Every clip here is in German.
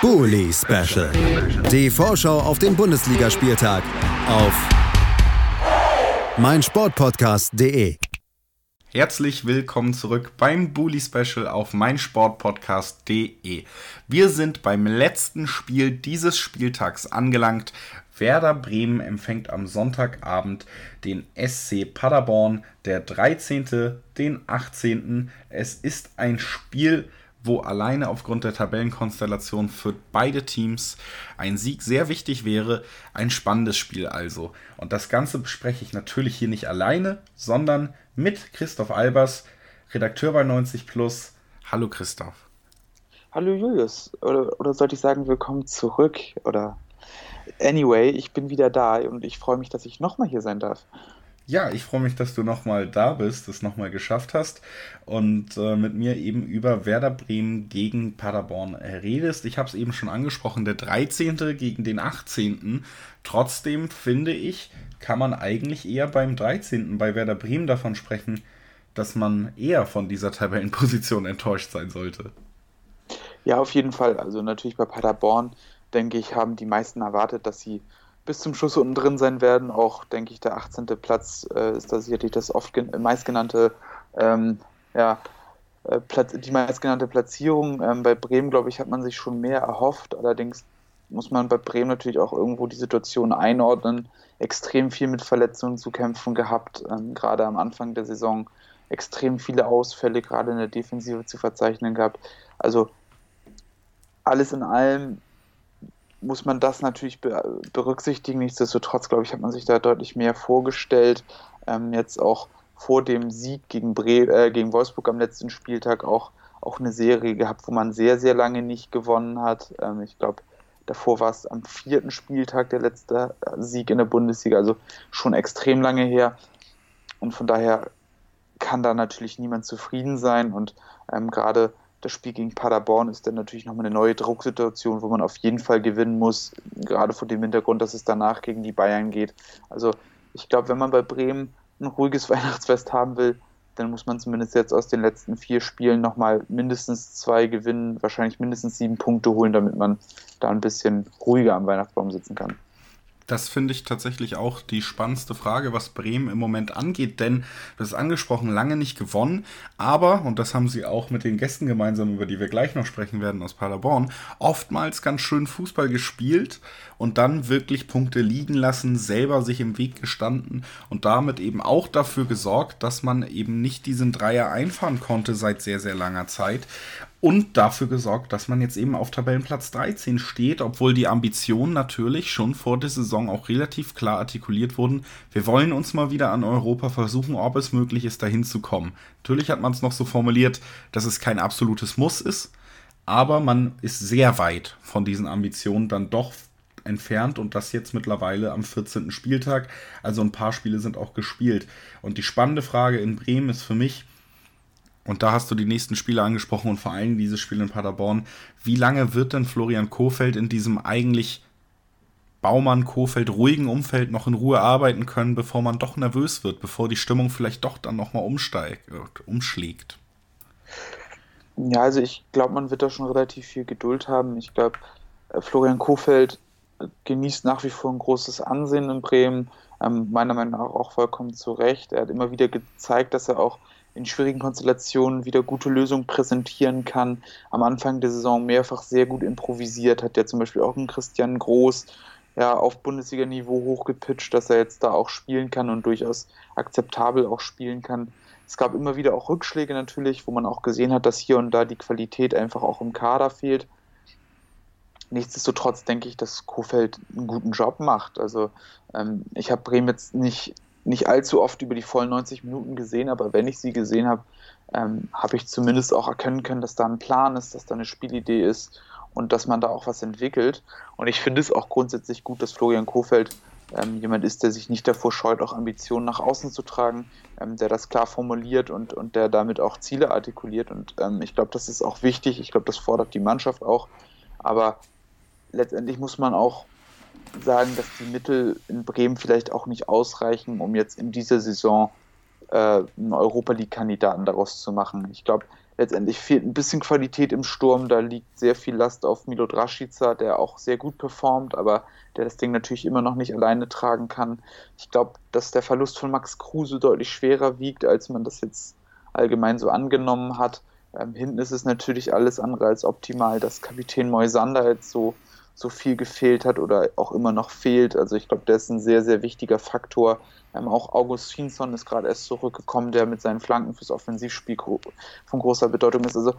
Bully Special. Die Vorschau auf den Bundesligaspieltag auf meinsportpodcast.de. Herzlich willkommen zurück beim Bully Special auf meinsportpodcast.de. Wir sind beim letzten Spiel dieses Spieltags angelangt. Werder Bremen empfängt am Sonntagabend den SC Paderborn, der 13., den 18. Es ist ein Spiel, wo alleine aufgrund der Tabellenkonstellation für beide Teams ein Sieg sehr wichtig wäre. Ein spannendes Spiel also. Und das Ganze bespreche ich natürlich hier nicht alleine, sondern mit Christoph Albers, Redakteur bei 90 Plus. Hallo Christoph. Hallo Julius. Oder, oder sollte ich sagen, willkommen zurück? Oder anyway, ich bin wieder da und ich freue mich, dass ich nochmal hier sein darf. Ja, ich freue mich, dass du nochmal da bist, es nochmal geschafft hast und äh, mit mir eben über Werder Bremen gegen Paderborn redest. Ich habe es eben schon angesprochen, der 13. gegen den 18. Trotzdem finde ich, kann man eigentlich eher beim 13. bei Werder Bremen davon sprechen, dass man eher von dieser Tabellenposition enttäuscht sein sollte. Ja, auf jeden Fall. Also natürlich bei Paderborn, denke ich, haben die meisten erwartet, dass sie bis zum Schluss unten drin sein werden. Auch, denke ich, der 18. Platz äh, ist da sicherlich das oft meistgenannte, ähm, ja, äh, die meistgenannte Platzierung. Ähm, bei Bremen, glaube ich, hat man sich schon mehr erhofft. Allerdings muss man bei Bremen natürlich auch irgendwo die Situation einordnen. Extrem viel mit Verletzungen zu kämpfen gehabt, ähm, gerade am Anfang der Saison. Extrem viele Ausfälle, gerade in der Defensive zu verzeichnen gehabt. Also alles in allem muss man das natürlich berücksichtigen. Nichtsdestotrotz, glaube ich, hat man sich da deutlich mehr vorgestellt. Ähm, jetzt auch vor dem Sieg gegen, Bre äh, gegen Wolfsburg am letzten Spieltag auch, auch eine Serie gehabt, wo man sehr, sehr lange nicht gewonnen hat. Ähm, ich glaube, davor war es am vierten Spieltag der letzte Sieg in der Bundesliga, also schon extrem lange her. Und von daher kann da natürlich niemand zufrieden sein. Und ähm, gerade das Spiel gegen Paderborn ist dann natürlich nochmal eine neue Drucksituation, wo man auf jeden Fall gewinnen muss, gerade vor dem Hintergrund, dass es danach gegen die Bayern geht. Also ich glaube, wenn man bei Bremen ein ruhiges Weihnachtsfest haben will, dann muss man zumindest jetzt aus den letzten vier Spielen nochmal mindestens zwei gewinnen, wahrscheinlich mindestens sieben Punkte holen, damit man da ein bisschen ruhiger am Weihnachtsbaum sitzen kann. Das finde ich tatsächlich auch die spannendste Frage, was Bremen im Moment angeht, denn das ist angesprochen, lange nicht gewonnen, aber, und das haben sie auch mit den Gästen gemeinsam, über die wir gleich noch sprechen werden aus Paderborn, oftmals ganz schön Fußball gespielt und dann wirklich Punkte liegen lassen, selber sich im Weg gestanden und damit eben auch dafür gesorgt, dass man eben nicht diesen Dreier einfahren konnte seit sehr, sehr langer Zeit und dafür gesorgt, dass man jetzt eben auf Tabellenplatz 13 steht, obwohl die Ambitionen natürlich schon vor der Saison auch relativ klar artikuliert wurden. Wir wollen uns mal wieder an Europa versuchen, ob es möglich ist, dahin zu kommen. Natürlich hat man es noch so formuliert, dass es kein absolutes Muss ist, aber man ist sehr weit von diesen Ambitionen dann doch entfernt und das jetzt mittlerweile am 14. Spieltag. Also ein paar Spiele sind auch gespielt. Und die spannende Frage in Bremen ist für mich, und da hast du die nächsten Spiele angesprochen und vor allem dieses Spiel in Paderborn. Wie lange wird denn Florian Kofeld in diesem eigentlich Baumann-Kofeld ruhigen Umfeld noch in Ruhe arbeiten können, bevor man doch nervös wird, bevor die Stimmung vielleicht doch dann nochmal umsteigt, umschlägt? Ja, also ich glaube, man wird da schon relativ viel Geduld haben. Ich glaube, äh, Florian Kofeld genießt nach wie vor ein großes Ansehen in Bremen, ähm, meiner Meinung nach auch vollkommen zu Recht. Er hat immer wieder gezeigt, dass er auch in schwierigen Konstellationen wieder gute Lösungen präsentieren kann. Am Anfang der Saison mehrfach sehr gut improvisiert, hat ja zum Beispiel auch einen Christian Groß ja, auf Bundesliga-Niveau hochgepitcht, dass er jetzt da auch spielen kann und durchaus akzeptabel auch spielen kann. Es gab immer wieder auch Rückschläge natürlich, wo man auch gesehen hat, dass hier und da die Qualität einfach auch im Kader fehlt. Nichtsdestotrotz denke ich, dass Kofeld einen guten Job macht. Also ähm, ich habe Bremen jetzt nicht nicht allzu oft über die vollen 90 Minuten gesehen, aber wenn ich sie gesehen habe, ähm, habe ich zumindest auch erkennen können, dass da ein Plan ist, dass da eine Spielidee ist und dass man da auch was entwickelt. Und ich finde es auch grundsätzlich gut, dass Florian Kofeld ähm, jemand ist, der sich nicht davor scheut, auch Ambitionen nach außen zu tragen, ähm, der das klar formuliert und, und der damit auch Ziele artikuliert. Und ähm, ich glaube, das ist auch wichtig. Ich glaube, das fordert die Mannschaft auch. Aber letztendlich muss man auch sagen, dass die Mittel in Bremen vielleicht auch nicht ausreichen, um jetzt in dieser Saison äh, einen Europa League-Kandidaten daraus zu machen. Ich glaube, letztendlich fehlt ein bisschen Qualität im Sturm. Da liegt sehr viel Last auf Milo Draschica, der auch sehr gut performt, aber der das Ding natürlich immer noch nicht alleine tragen kann. Ich glaube, dass der Verlust von Max Kruse deutlich schwerer wiegt, als man das jetzt allgemein so angenommen hat. Ähm, hinten ist es natürlich alles andere als optimal, dass Kapitän Moisander jetzt so, so viel gefehlt hat oder auch immer noch fehlt. Also ich glaube, der ist ein sehr, sehr wichtiger Faktor. Ähm, auch Augustinsson ist gerade erst zurückgekommen, der mit seinen Flanken fürs Offensivspiel von großer Bedeutung ist. Also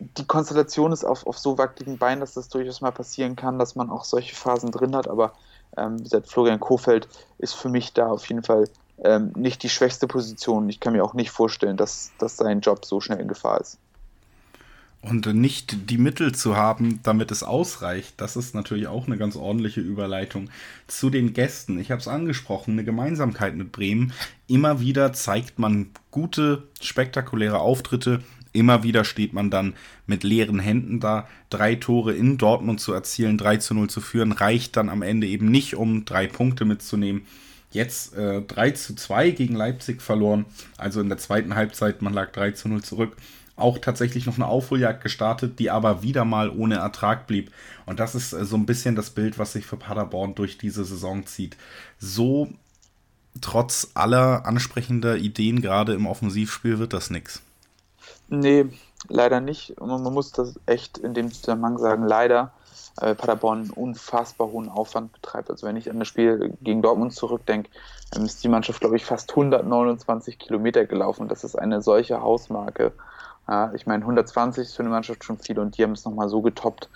die Konstellation ist auf, auf so wackeligen Beinen, dass das durchaus mal passieren kann, dass man auch solche Phasen drin hat. Aber ähm, wie gesagt, Florian Kofeld ist für mich da auf jeden Fall ähm, nicht die schwächste Position. Ich kann mir auch nicht vorstellen, dass, dass sein Job so schnell in Gefahr ist. Und nicht die Mittel zu haben, damit es ausreicht, das ist natürlich auch eine ganz ordentliche Überleitung zu den Gästen. Ich habe es angesprochen, eine Gemeinsamkeit mit Bremen. Immer wieder zeigt man gute, spektakuläre Auftritte. Immer wieder steht man dann mit leeren Händen da. Drei Tore in Dortmund zu erzielen, 3 zu 0 zu führen, reicht dann am Ende eben nicht, um drei Punkte mitzunehmen. Jetzt äh, 3 zu 2 gegen Leipzig verloren. Also in der zweiten Halbzeit, man lag 3 zu 0 zurück auch tatsächlich noch eine Aufholjagd gestartet, die aber wieder mal ohne Ertrag blieb. Und das ist äh, so ein bisschen das Bild, was sich für Paderborn durch diese Saison zieht. So trotz aller ansprechender Ideen, gerade im Offensivspiel, wird das nichts. Nee, leider nicht. Und man muss das echt in dem Zusammenhang sagen, leider. Äh, Paderborn einen unfassbar hohen Aufwand betreibt. Also wenn ich an das Spiel gegen Dortmund zurückdenke, ist die Mannschaft, glaube ich, fast 129 Kilometer gelaufen. Das ist eine solche Hausmarke. Ja, ich meine, 120 ist für eine Mannschaft schon viel und die haben es nochmal so getoppt.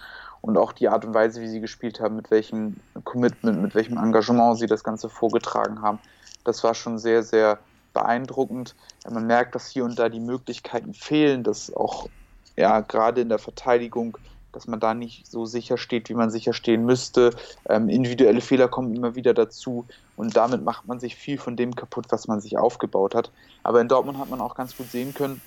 Und auch die Art und Weise, wie sie gespielt haben, mit welchem Commitment, mit welchem Engagement sie das Ganze vorgetragen haben, das war schon sehr, sehr beeindruckend. Man merkt, dass hier und da die Möglichkeiten fehlen, dass auch ja, gerade in der Verteidigung, dass man da nicht so sicher steht, wie man sicher stehen müsste. Ähm, individuelle Fehler kommen immer wieder dazu und damit macht man sich viel von dem kaputt, was man sich aufgebaut hat. Aber in Dortmund hat man auch ganz gut sehen können,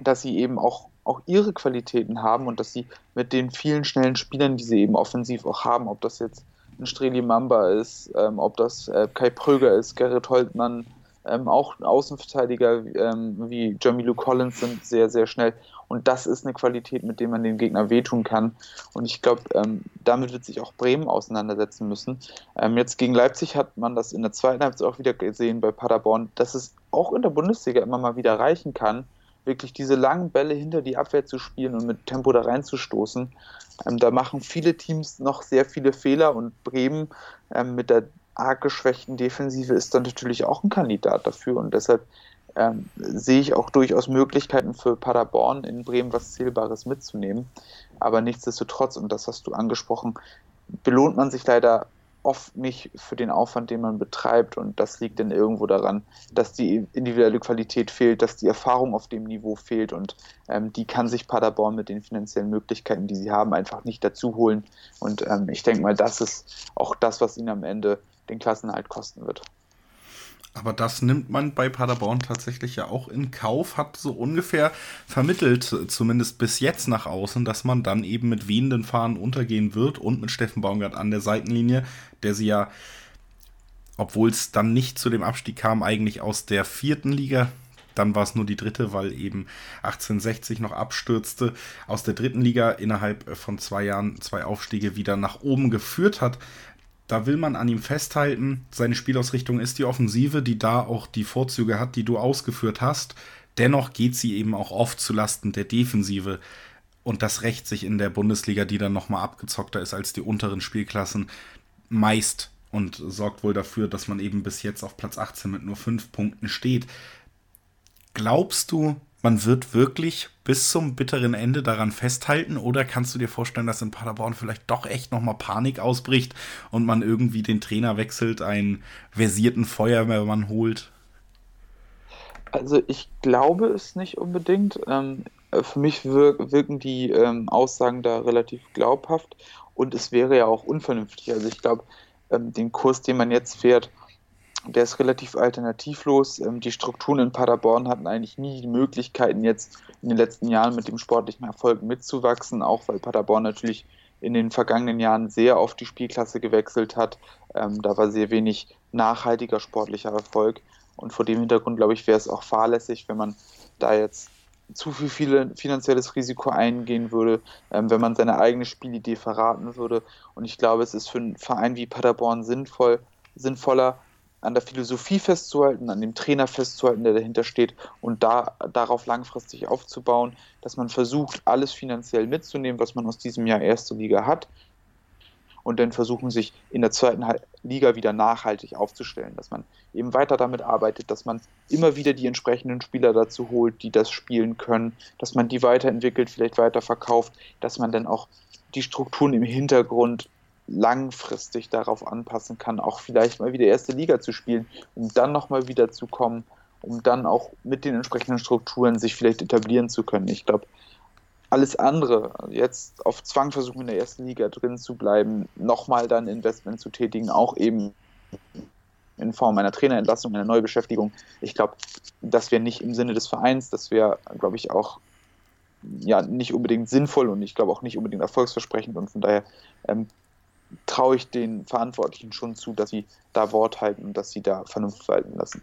dass sie eben auch, auch ihre Qualitäten haben und dass sie mit den vielen schnellen Spielern, die sie eben offensiv auch haben, ob das jetzt ein Streli Mamba ist, ähm, ob das äh, Kai Pröger ist, Gerrit Holtmann, ähm, auch Außenverteidiger ähm, wie Jamilu Collins sind sehr, sehr schnell. Und das ist eine Qualität, mit der man den Gegner wehtun kann. Und ich glaube, ähm, damit wird sich auch Bremen auseinandersetzen müssen. Ähm, jetzt gegen Leipzig hat man das in der zweiten Halbzeit auch wieder gesehen bei Paderborn, dass es auch in der Bundesliga immer mal wieder reichen kann, wirklich diese langen Bälle hinter die Abwehr zu spielen und mit Tempo da reinzustoßen. Ähm, da machen viele Teams noch sehr viele Fehler und Bremen ähm, mit der arg geschwächten Defensive ist dann natürlich auch ein Kandidat dafür und deshalb ähm, sehe ich auch durchaus Möglichkeiten für Paderborn in Bremen was Zählbares mitzunehmen. Aber nichtsdestotrotz, und das hast du angesprochen, belohnt man sich leider oft nicht für den Aufwand, den man betreibt. Und das liegt dann irgendwo daran, dass die individuelle Qualität fehlt, dass die Erfahrung auf dem Niveau fehlt. Und ähm, die kann sich Paderborn mit den finanziellen Möglichkeiten, die sie haben, einfach nicht dazu holen. Und ähm, ich denke mal, das ist auch das, was ihnen am Ende den Klassenhalt kosten wird. Aber das nimmt man bei Paderborn tatsächlich ja auch in Kauf, hat so ungefähr vermittelt, zumindest bis jetzt nach außen, dass man dann eben mit wehenden Fahnen untergehen wird und mit Steffen Baumgart an der Seitenlinie, der sie ja, obwohl es dann nicht zu dem Abstieg kam, eigentlich aus der vierten Liga, dann war es nur die dritte, weil eben 1860 noch abstürzte, aus der dritten Liga innerhalb von zwei Jahren zwei Aufstiege wieder nach oben geführt hat da will man an ihm festhalten. Seine Spielausrichtung ist die Offensive, die da auch die Vorzüge hat, die du ausgeführt hast. Dennoch geht sie eben auch oft zu Lasten der Defensive. Und das rächt sich in der Bundesliga, die dann nochmal abgezockter ist als die unteren Spielklassen, meist und sorgt wohl dafür, dass man eben bis jetzt auf Platz 18 mit nur 5 Punkten steht. Glaubst du, man wird wirklich bis zum bitteren Ende daran festhalten? Oder kannst du dir vorstellen, dass in Paderborn vielleicht doch echt nochmal Panik ausbricht und man irgendwie den Trainer wechselt, einen versierten Feuerwehrmann holt? Also ich glaube es nicht unbedingt. Ähm, für mich wirken die ähm, Aussagen da relativ glaubhaft und es wäre ja auch unvernünftig. Also ich glaube, ähm, den Kurs, den man jetzt fährt, der ist relativ alternativlos. Ähm, die Strukturen in Paderborn hatten eigentlich nie die Möglichkeiten, jetzt in den letzten Jahren mit dem sportlichen Erfolg mitzuwachsen, auch weil Paderborn natürlich in den vergangenen Jahren sehr auf die Spielklasse gewechselt hat. Ähm, da war sehr wenig nachhaltiger sportlicher Erfolg. Und vor dem Hintergrund, glaube ich, wäre es auch fahrlässig, wenn man da jetzt zu viel, viel finanzielles Risiko eingehen würde, ähm, wenn man seine eigene Spielidee verraten würde. Und ich glaube, es ist für einen Verein wie Paderborn sinnvoll, sinnvoller, an der Philosophie festzuhalten, an dem Trainer festzuhalten, der dahinter steht und da, darauf langfristig aufzubauen, dass man versucht, alles finanziell mitzunehmen, was man aus diesem Jahr erste Liga hat und dann versuchen, sich in der zweiten Liga wieder nachhaltig aufzustellen, dass man eben weiter damit arbeitet, dass man immer wieder die entsprechenden Spieler dazu holt, die das spielen können, dass man die weiterentwickelt, vielleicht weiterverkauft, dass man dann auch die Strukturen im Hintergrund langfristig darauf anpassen kann, auch vielleicht mal wieder erste Liga zu spielen, um dann nochmal wieder zu kommen, um dann auch mit den entsprechenden Strukturen sich vielleicht etablieren zu können. Ich glaube, alles andere, jetzt auf Zwang versuchen in der ersten Liga drin zu bleiben, nochmal dann Investment zu tätigen, auch eben in Form einer Trainerentlassung, einer Neubeschäftigung. Ich glaube, das wäre nicht im Sinne des Vereins, das wäre, glaube ich, auch ja, nicht unbedingt sinnvoll und ich glaube auch nicht unbedingt erfolgsversprechend und von daher ähm, traue ich den Verantwortlichen schon zu, dass sie da Wort halten und dass sie da Vernunft walten lassen.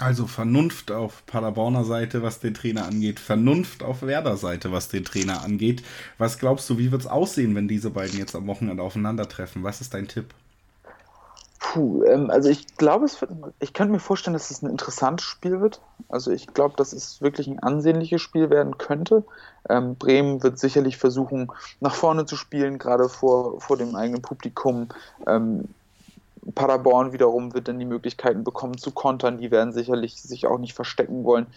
Also Vernunft auf Paderborner Seite, was den Trainer angeht, Vernunft auf Werder Seite, was den Trainer angeht. Was glaubst du, wie wird es aussehen, wenn diese beiden jetzt am Wochenende aufeinandertreffen? Was ist dein Tipp? Puh, ähm, also ich glaube, es wird, ich könnte mir vorstellen, dass es ein interessantes Spiel wird. Also ich glaube, dass es wirklich ein ansehnliches Spiel werden könnte. Ähm, Bremen wird sicherlich versuchen, nach vorne zu spielen, gerade vor, vor dem eigenen Publikum. Ähm, Paderborn wiederum wird dann die Möglichkeiten bekommen zu kontern. Die werden sicherlich sich auch nicht verstecken wollen.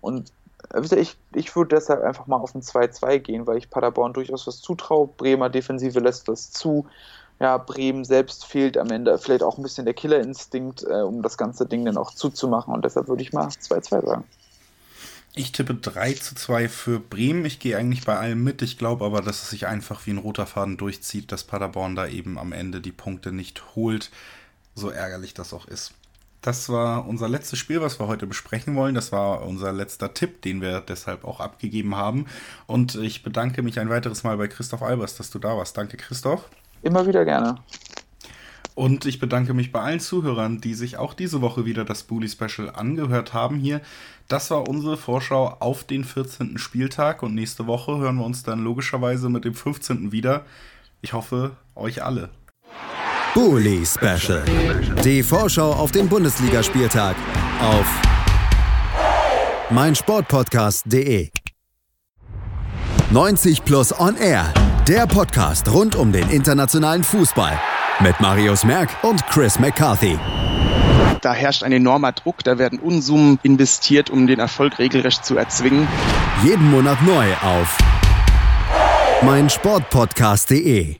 Und äh, ich, ich würde deshalb einfach mal auf ein 2-2 gehen, weil ich Paderborn durchaus was zutraue. Bremer Defensive lässt das zu. Ja, Bremen selbst fehlt am Ende vielleicht auch ein bisschen der Killerinstinkt, äh, um das ganze Ding dann auch zuzumachen. Und deshalb würde ich mal 2-2 sagen. Ich tippe 3 zu 2 für Bremen. Ich gehe eigentlich bei allem mit. Ich glaube aber, dass es sich einfach wie ein roter Faden durchzieht, dass Paderborn da eben am Ende die Punkte nicht holt. So ärgerlich das auch ist. Das war unser letztes Spiel, was wir heute besprechen wollen. Das war unser letzter Tipp, den wir deshalb auch abgegeben haben. Und ich bedanke mich ein weiteres Mal bei Christoph Albers, dass du da warst. Danke, Christoph. Immer wieder gerne. Und ich bedanke mich bei allen Zuhörern, die sich auch diese Woche wieder das Bully Special angehört haben hier. Das war unsere Vorschau auf den 14. Spieltag und nächste Woche hören wir uns dann logischerweise mit dem 15. wieder. Ich hoffe, euch alle. Bully Special. Die Vorschau auf den Bundesligaspieltag auf meinsportpodcast.de. 90 Plus On Air, der Podcast rund um den internationalen Fußball mit Marius Merck und Chris McCarthy. Da herrscht ein enormer Druck, da werden Unsummen investiert, um den Erfolg regelrecht zu erzwingen. Jeden Monat neu auf meinsportpodcast.de.